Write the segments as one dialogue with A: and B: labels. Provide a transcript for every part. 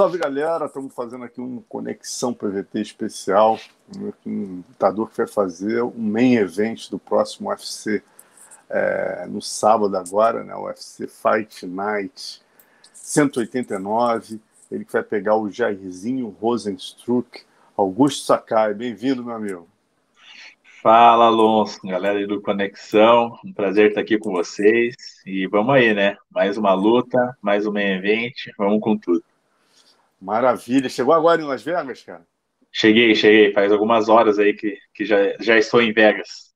A: Salve galera, estamos fazendo aqui um Conexão PVT especial. Um lutador que vai fazer um main event do próximo UFC é, no sábado agora, né? UFC Fight Night 189. Ele que vai pegar o Jairzinho Rosenstruck, Augusto Sakai. Bem-vindo, meu amigo.
B: Fala, Alonso, galera do Conexão. Um prazer estar aqui com vocês. E vamos aí, né? Mais uma luta, mais um main event. Vamos com tudo.
A: Maravilha. Chegou agora em Las Vegas, cara?
B: Cheguei, cheguei. Faz algumas horas aí que, que já, já estou em Vegas.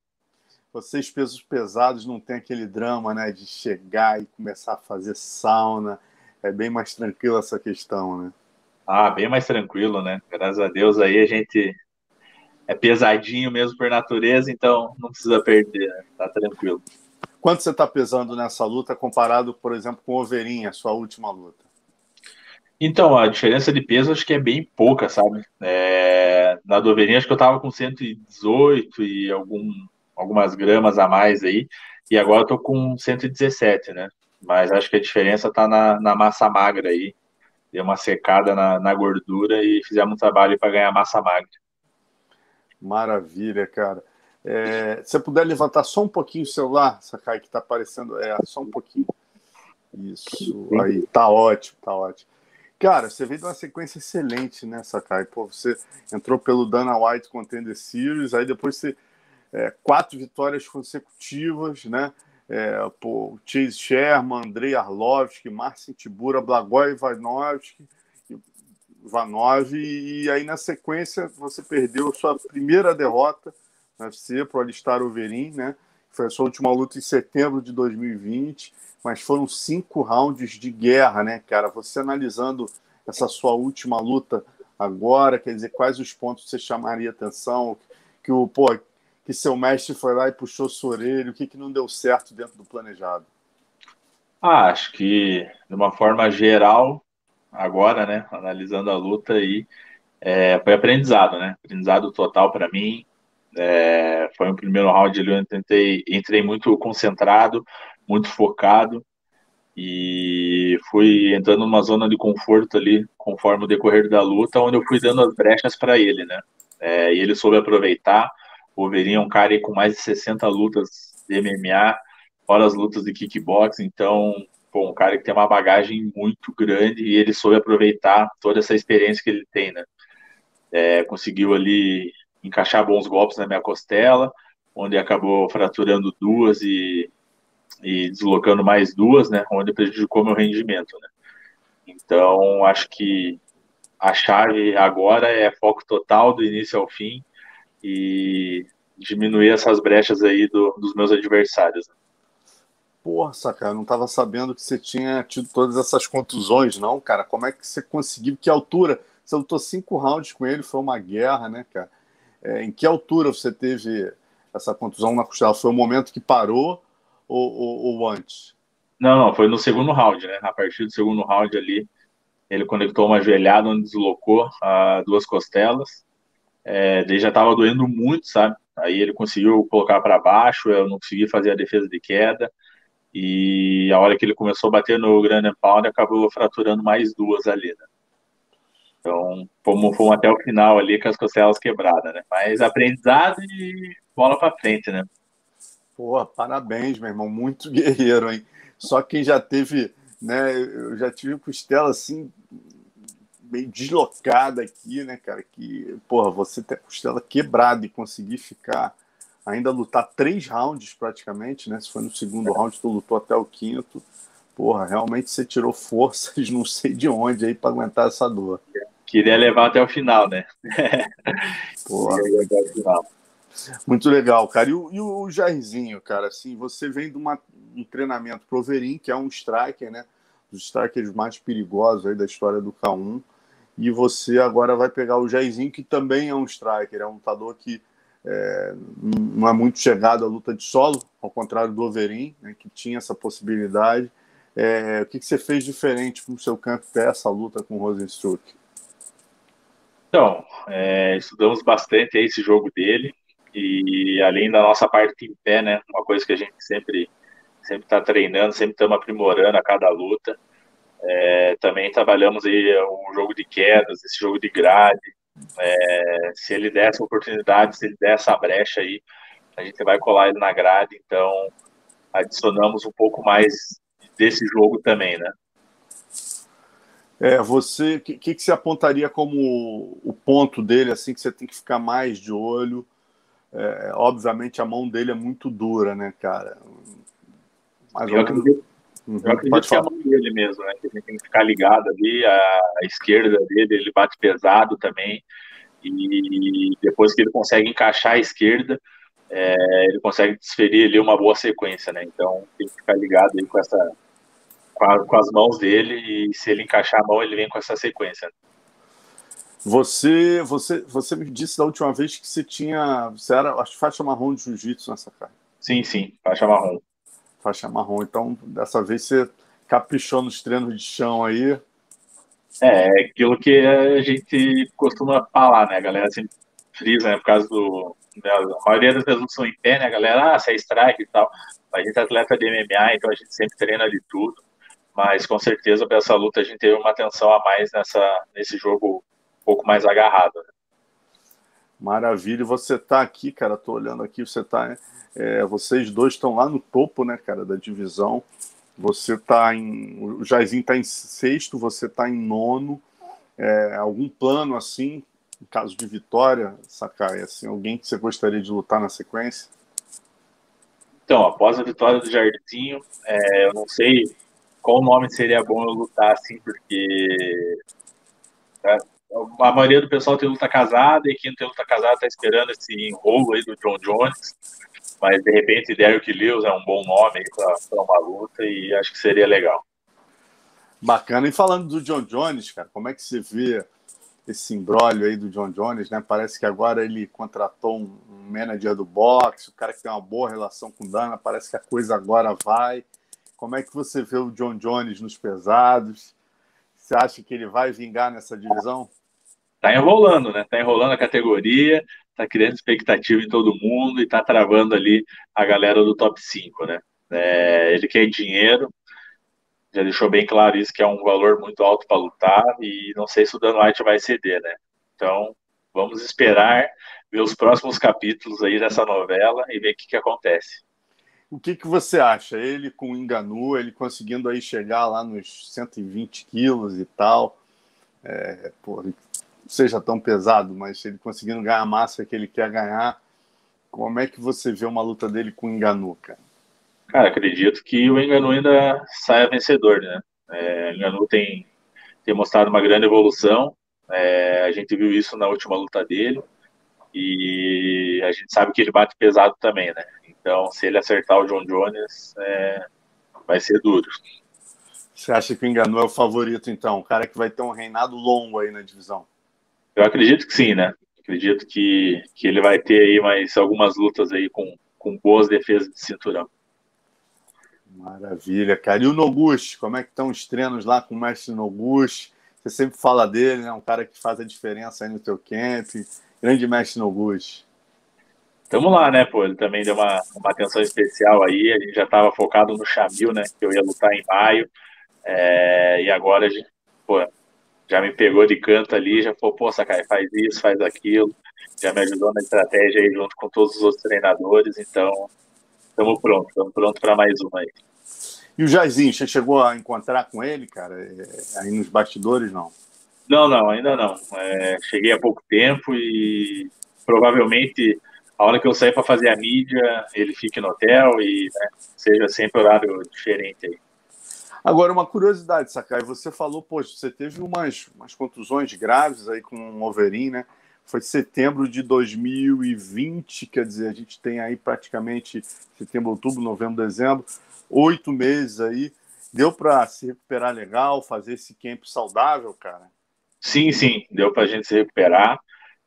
A: Vocês, pesos pesados, não tem aquele drama, né? De chegar e começar a fazer sauna. É bem mais tranquilo essa questão, né?
B: Ah, bem mais tranquilo, né? Graças a Deus aí a gente é pesadinho mesmo por natureza, então não precisa perder, né? tá tranquilo.
A: Quanto você está pesando nessa luta comparado, por exemplo, com o Overin, a sua última luta?
B: Então, a diferença de peso acho que é bem pouca, sabe? É, na Doverinha acho que eu tava com 118 e algum, algumas gramas a mais aí, e agora eu tô com 117, né? Mas acho que a diferença tá na, na massa magra aí. Deu uma secada na, na gordura e fizemos um trabalho para ganhar massa magra.
A: Maravilha, cara. É, se você puder levantar só um pouquinho o celular, Sakai, que tá aparecendo. É, só um pouquinho. Isso, aí, tá ótimo, tá ótimo. Cara, você veio de uma sequência excelente, né, Sakai? Pô, você entrou pelo Dana White Contender Series, aí depois você. É, quatro vitórias consecutivas, né? É, pô, Chase Sherman, Andrei Arlovski, Marcin Tibura, Blagoj Ivanovski, Vanov, e aí na sequência você perdeu sua primeira derrota na UFC para o Alistar Overin, né? Foi a sua última luta em setembro de 2020 mas foram cinco rounds de guerra, né, cara? Você analisando essa sua última luta agora, quer dizer, quais os pontos você chamaria atenção? Que o, pô, que seu mestre foi lá e puxou sua orelha, o que, que não deu certo dentro do planejado?
B: Ah, acho que de uma forma geral, agora, né, analisando a luta aí, é, foi aprendizado, né? Aprendizado total para mim. É, foi um primeiro round ali, eu tentei, entrei muito concentrado, muito focado e fui entrando numa zona de conforto ali, conforme o decorrer da luta, onde eu fui dando as brechas para ele, né? É, e ele soube aproveitar. O é um cara com mais de 60 lutas de MMA, fora as lutas de kickboxing, então, pô, um cara que tem uma bagagem muito grande e ele soube aproveitar toda essa experiência que ele tem, né? É, conseguiu ali encaixar bons golpes na minha costela, onde acabou fraturando duas e e deslocando mais duas, né, onde prejudicou meu rendimento, né. Então, acho que a chave agora é foco total do início ao fim e diminuir essas brechas aí do, dos meus adversários. Né?
A: Porra, cara, não estava sabendo que você tinha tido todas essas contusões, não, cara. Como é que você conseguiu? Que altura? Você lutou cinco rounds com ele, foi uma guerra, né, cara? É, em que altura você teve essa contusão na costela? Foi o momento que parou ou, ou, ou antes?
B: Não, não, foi no segundo round, né? A partir do segundo round ali, ele conectou uma joelhada onde deslocou a duas costelas. É, daí já estava doendo muito, sabe? Aí ele conseguiu colocar para baixo, eu não consegui fazer a defesa de queda. E a hora que ele começou a bater no Grand Pound, acabou fraturando mais duas ali, né? Então, fomos, fomos até o final ali com as costelas quebradas, né? Mas aprendizado e bola para frente, né?
A: Pô, parabéns, meu irmão, muito guerreiro, hein? Só quem já teve, né? Eu já tive costela assim, meio deslocada aqui, né, cara? Que, porra, você ter costela quebrada e conseguir ficar, ainda lutar três rounds praticamente, né? Se foi no segundo round, tu lutou até o quinto. Porra, realmente você tirou forças, não sei de onde aí para aguentar essa dor.
B: Queria levar até o final, né?
A: Final. Muito legal, cara. E o, e o Jairzinho, cara, assim, você vem de uma, um treinamento pro Overin, que é um striker, né? Dos strikers mais perigosos aí da história do K1. E você agora vai pegar o Jairzinho, que também é um striker, é um lutador que é, não é muito chegado à luta de solo, ao contrário do Overin, né, que tinha essa possibilidade. É, o que, que, você fez diferente para o seu campo ter essa luta com o Rosenstruck?
B: Então, é, estudamos bastante esse jogo dele. E além da nossa parte em pé, né, uma coisa que a gente sempre sempre está treinando, sempre estamos aprimorando a cada luta. É, também trabalhamos aí o jogo de quedas, esse jogo de grade. É, se ele der essa oportunidade, se ele der essa brecha aí, a gente vai colar ele na grade. Então, adicionamos um pouco mais desse jogo também, né?
A: É, você, o que, que, você apontaria como o ponto dele, assim, que você tem que ficar mais de olho? É, obviamente a mão dele é muito dura, né, cara?
B: Mais eu acredito, uhum, eu acredito que é a mão dele mesmo, né? Que a gente tem que ficar ligado ali, a, a esquerda dele, ele bate pesado também. E depois que ele consegue encaixar a esquerda, é, ele consegue desferir ali uma boa sequência, né? Então tem que ficar ligado aí com essa com, a, com, as mãos dele e se ele encaixar a mão ele vem com essa sequência.
A: Você você você me disse da última vez que você tinha você era acho faixa marrom de jiu-jitsu nessa cara.
B: Sim sim faixa marrom.
A: Faixa marrom. Então dessa vez você caprichou nos treinos de chão aí.
B: É, é aquilo que a gente costuma falar, né? A galera sempre frisa, né? Por causa do a maioria das vezes são em pé, né, galera? Ah, você é strike e tal. A gente é atleta de MMA, então a gente sempre treina de tudo. Mas com certeza para essa luta a gente teve uma atenção a mais nessa, nesse jogo um pouco mais agarrado. Né?
A: Maravilha. E você tá aqui, cara, tô olhando aqui, você tá. É, vocês dois estão lá no topo, né, cara, da divisão. Você tá em. O Jairzinho tá em sexto, você tá em nono. É, algum plano assim em caso de vitória, Sakai, assim, alguém que você gostaria de lutar na sequência?
B: Então, após a vitória do Jardinho, é, eu não sei qual nome seria bom eu lutar assim, porque é, a maioria do pessoal tem luta casada e quem não tem luta casada tá esperando esse enrolo aí do John Jones. Mas de repente Derrick Lewis é um bom nome para uma luta e acho que seria legal.
A: Bacana. E falando do John Jones, cara, como é que você vê esse imbróglio aí do John Jones, né? Parece que agora ele contratou um manager do boxe, o cara que tem uma boa relação com o Dana, parece que a coisa agora vai. Como é que você vê o John Jones nos pesados? Você acha que ele vai vingar nessa divisão?
B: Tá enrolando, né? Tá enrolando a categoria, tá criando expectativa em todo mundo e tá travando ali a galera do top 5, né? É, ele quer dinheiro, já deixou bem claro isso, que é um valor muito alto para lutar, e não sei se o Dan White vai ceder, né? Então, vamos esperar ver os próximos capítulos aí dessa novela e ver o que, que acontece.
A: O que, que você acha? Ele com o Enganu, ele conseguindo aí chegar lá nos 120 quilos e tal, é, pô, seja tão pesado, mas ele conseguindo ganhar a massa que ele quer ganhar, como é que você vê uma luta dele com o Enganu, cara?
B: Cara, acredito que o Enganu ainda saia vencedor, né? É, o Enganu tem, tem mostrado uma grande evolução, é, a gente viu isso na última luta dele, e a gente sabe que ele bate pesado também, né? Então, se ele acertar o John Jones, é, vai ser duro.
A: Você acha que o Enganu é o favorito, então? O cara que vai ter um reinado longo aí na divisão?
B: Eu acredito que sim, né? Acredito que, que ele vai ter aí mais algumas lutas aí com, com boas defesas de cinturão.
A: Maravilha, cara. E o Noguchi, como é que estão os treinos lá com o mestre Noguchi? Você sempre fala dele, né? Um cara que faz a diferença aí no teu camp. Grande mestre Noguchi.
B: Tamo lá, né, pô? Ele também deu uma, uma atenção especial aí. A gente já estava focado no Chamil, né? Que eu ia lutar em maio. É, e agora a gente, pô, já me pegou de canto ali, já falou, pô, Sakai, faz isso, faz aquilo. Já me ajudou na estratégia aí junto com todos os outros treinadores. Então, estamos prontos, estamos prontos para mais uma aí.
A: E o Jairzinho, você chegou a encontrar com ele, cara, é, aí nos bastidores, não?
B: Não, não, ainda não. É, cheguei há pouco tempo e provavelmente a hora que eu sair para fazer a mídia, ele fique no hotel e né, seja sempre horário diferente aí.
A: Agora, uma curiosidade, Sakai, você falou, poxa, você teve umas, umas contusões graves aí com o Overin, né? Foi setembro de 2020, quer dizer, a gente tem aí praticamente setembro, outubro, novembro, dezembro oito meses aí. Deu para se recuperar legal, fazer esse camp saudável, cara?
B: Sim, sim, deu para a gente se recuperar.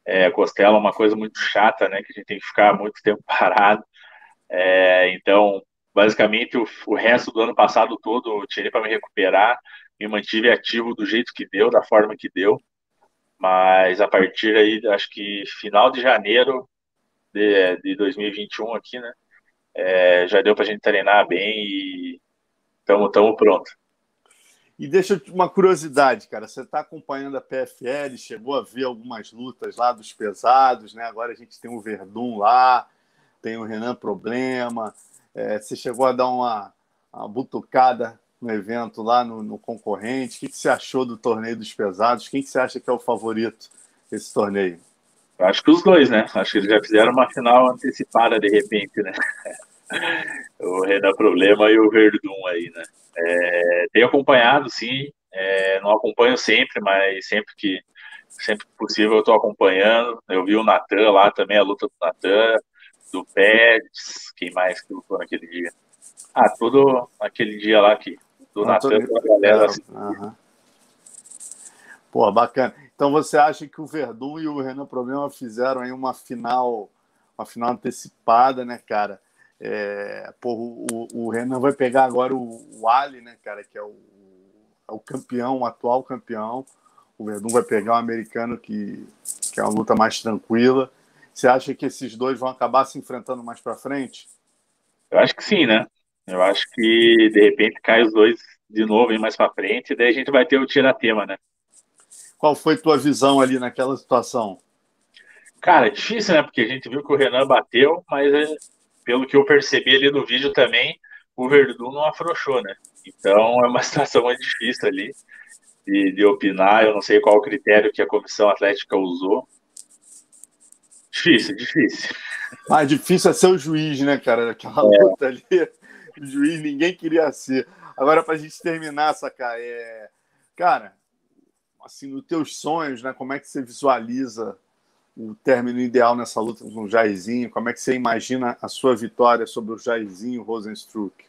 B: É, costela é uma coisa muito chata, né? Que a gente tem que ficar muito tempo parado. É, então, basicamente, o, o, resto do ano passado todo eu tirei para me recuperar, me mantive ativo do jeito que deu, da forma que deu. Mas a partir aí, acho que final de janeiro de, de 2021 aqui, né? é, já deu para a gente treinar bem e estamos pronto.
A: E deixa uma curiosidade, cara. Você está acompanhando a PFL, chegou a ver algumas lutas lá dos pesados, né? Agora a gente tem o Verdun lá, tem o Renan Problema. É, você chegou a dar uma, uma butucada no evento lá no, no concorrente. O que, que, você achou do torneio dos pesados? Quem que você acha que é o favorito desse torneio?
B: Acho que os dois, né? Acho que eles já fizeram uma final antecipada de repente, né? o Renan Problema e o Verdun aí, né? É, tenho acompanhado, sim. É, não acompanho sempre, mas sempre que sempre que possível eu estou acompanhando. Eu vi o Natan lá também, a luta do Natan, do Pérez, quem mais que lutou naquele dia? Ah, tudo naquele dia lá que do Natan com a galera. Assim. Uhum.
A: Pô, bacana. Então você acha que o Verdun e o Renan Problema fizeram aí uma final, uma final antecipada, né, cara? É, pô, o, o, Renan vai pegar agora o, o Ali, né, cara, que é o, é o campeão, o atual campeão. O Verdun vai pegar um americano que, que é uma luta mais tranquila. Você acha que esses dois vão acabar se enfrentando mais para frente?
B: Eu acho que sim, né? Eu acho que de repente cai os dois de novo mais para frente, e daí a gente vai ter o tiratema, né?
A: Qual foi tua visão ali naquela situação?
B: Cara, difícil, né? Porque a gente viu que o Renan bateu, mas é, pelo que eu percebi ali no vídeo também, o Verdun não afrouxou, né? Então é uma situação muito difícil ali de, de opinar. Eu não sei qual o critério que a comissão atlética usou. Difícil, difícil.
A: Mais difícil é ser o juiz, né, cara? Aquela é. luta ali, o juiz ninguém queria ser. Agora, para a gente terminar, sacar, é... cara, assim, nos teus sonhos, né? Como é que você visualiza o término ideal nessa luta com o Jairzinho? Como é que você imagina a sua vitória sobre o Jairzinho Rosenstruck?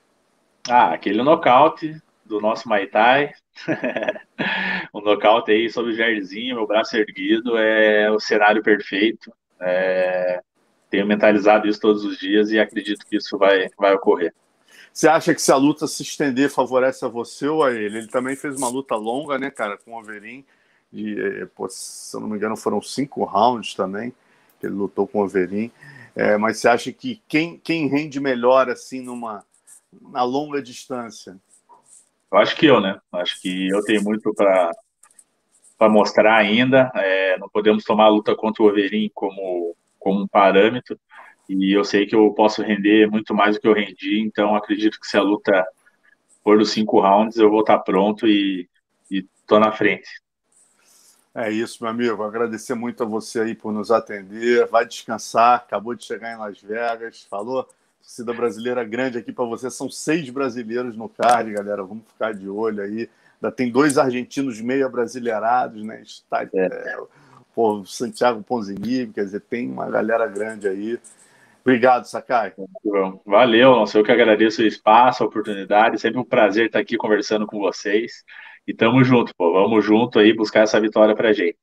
B: Ah, aquele nocaute do nosso Maitai. o nocaute aí sobre o Jairzinho, meu braço erguido, é o cenário perfeito. É... Tenho mentalizado isso todos os dias e acredito que isso vai, vai ocorrer.
A: Você acha que se a luta se estender favorece a você ou a ele? Ele também fez uma luta longa, né, cara, com o Overin. De, eh, pô, se eu não me engano, foram cinco rounds também que ele lutou com o Overin. É, mas você acha que quem, quem rende melhor assim numa na longa distância?
B: Eu acho que eu, né? Acho que eu tenho muito para para mostrar ainda. É, não podemos tomar a luta contra o Overin como como um parâmetro. E eu sei que eu posso render muito mais do que eu rendi, então acredito que se a luta for dos cinco rounds, eu vou estar pronto e, e tô na frente.
A: É isso, meu amigo. Agradecer muito a você aí por nos atender. Vai descansar. Acabou de chegar em Las Vegas. Falou? Torcida brasileira grande aqui para você. São seis brasileiros no card, galera. Vamos ficar de olho aí. Ainda tem dois argentinos meia brasileirados, né? Está, é. É, pô, Santiago Ponzini, quer dizer, tem uma galera grande aí. Obrigado, Sakai.
B: Valeu, nossa, eu que agradeço o espaço, a oportunidade. Sempre um prazer estar aqui conversando com vocês. E tamo junto, pô. Vamos junto aí buscar essa vitória pra gente.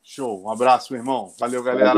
A: Show. Um abraço, meu irmão. Valeu, galera.